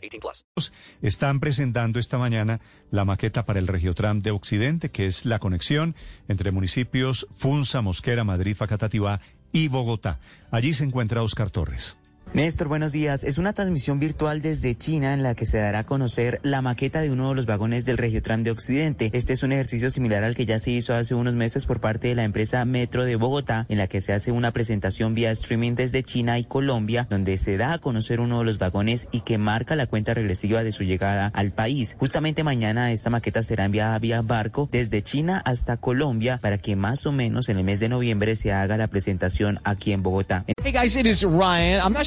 18 plus. Están presentando esta mañana la maqueta para el Regiotram de Occidente, que es la conexión entre municipios Funza, Mosquera, Madrid, Facatativá y Bogotá. Allí se encuentra Oscar Torres. Néstor, buenos días. Es una transmisión virtual desde China en la que se dará a conocer la maqueta de uno de los vagones del Regiotram de Occidente. Este es un ejercicio similar al que ya se hizo hace unos meses por parte de la empresa Metro de Bogotá, en la que se hace una presentación vía streaming desde China y Colombia, donde se da a conocer uno de los vagones y que marca la cuenta regresiva de su llegada al país. Justamente mañana esta maqueta será enviada vía barco desde China hasta Colombia para que más o menos en el mes de noviembre se haga la presentación aquí en Bogotá. Hey guys, it is Ryan. I'm not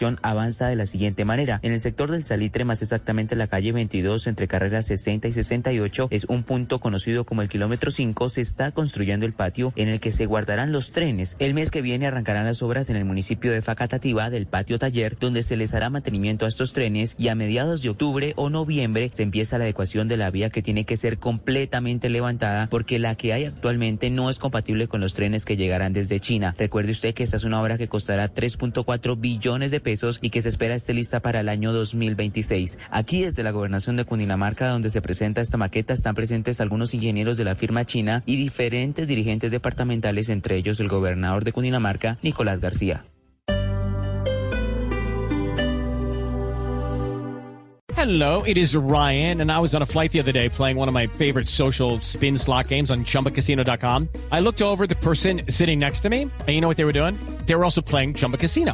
avanza de la siguiente manera. En el sector del Salitre, más exactamente la calle 22 entre carreras 60 y 68, es un punto conocido como el kilómetro 5, se está construyendo el patio en el que se guardarán los trenes. El mes que viene arrancarán las obras en el municipio de Facatativá del patio taller, donde se les hará mantenimiento a estos trenes y a mediados de octubre o noviembre se empieza la adecuación de la vía que tiene que ser completamente levantada porque la que hay actualmente no es compatible con los trenes que llegarán desde China. Recuerde usted que esta es una obra que costará 3.4 billones de pesos y que se espera esté lista para el año 2026. Aquí desde la gobernación de Cundinamarca donde se presenta esta maqueta están presentes algunos ingenieros de la firma china y diferentes dirigentes departamentales, entre ellos el gobernador de Cundinamarca, Nicolás García. Hello, it is Ryan, and I was on a flight the other day playing one of my favorite social spin slot games on chumbacasino.com. I looked over the person sitting next to me, and you know what they were doing? They were also playing Chumba Casino.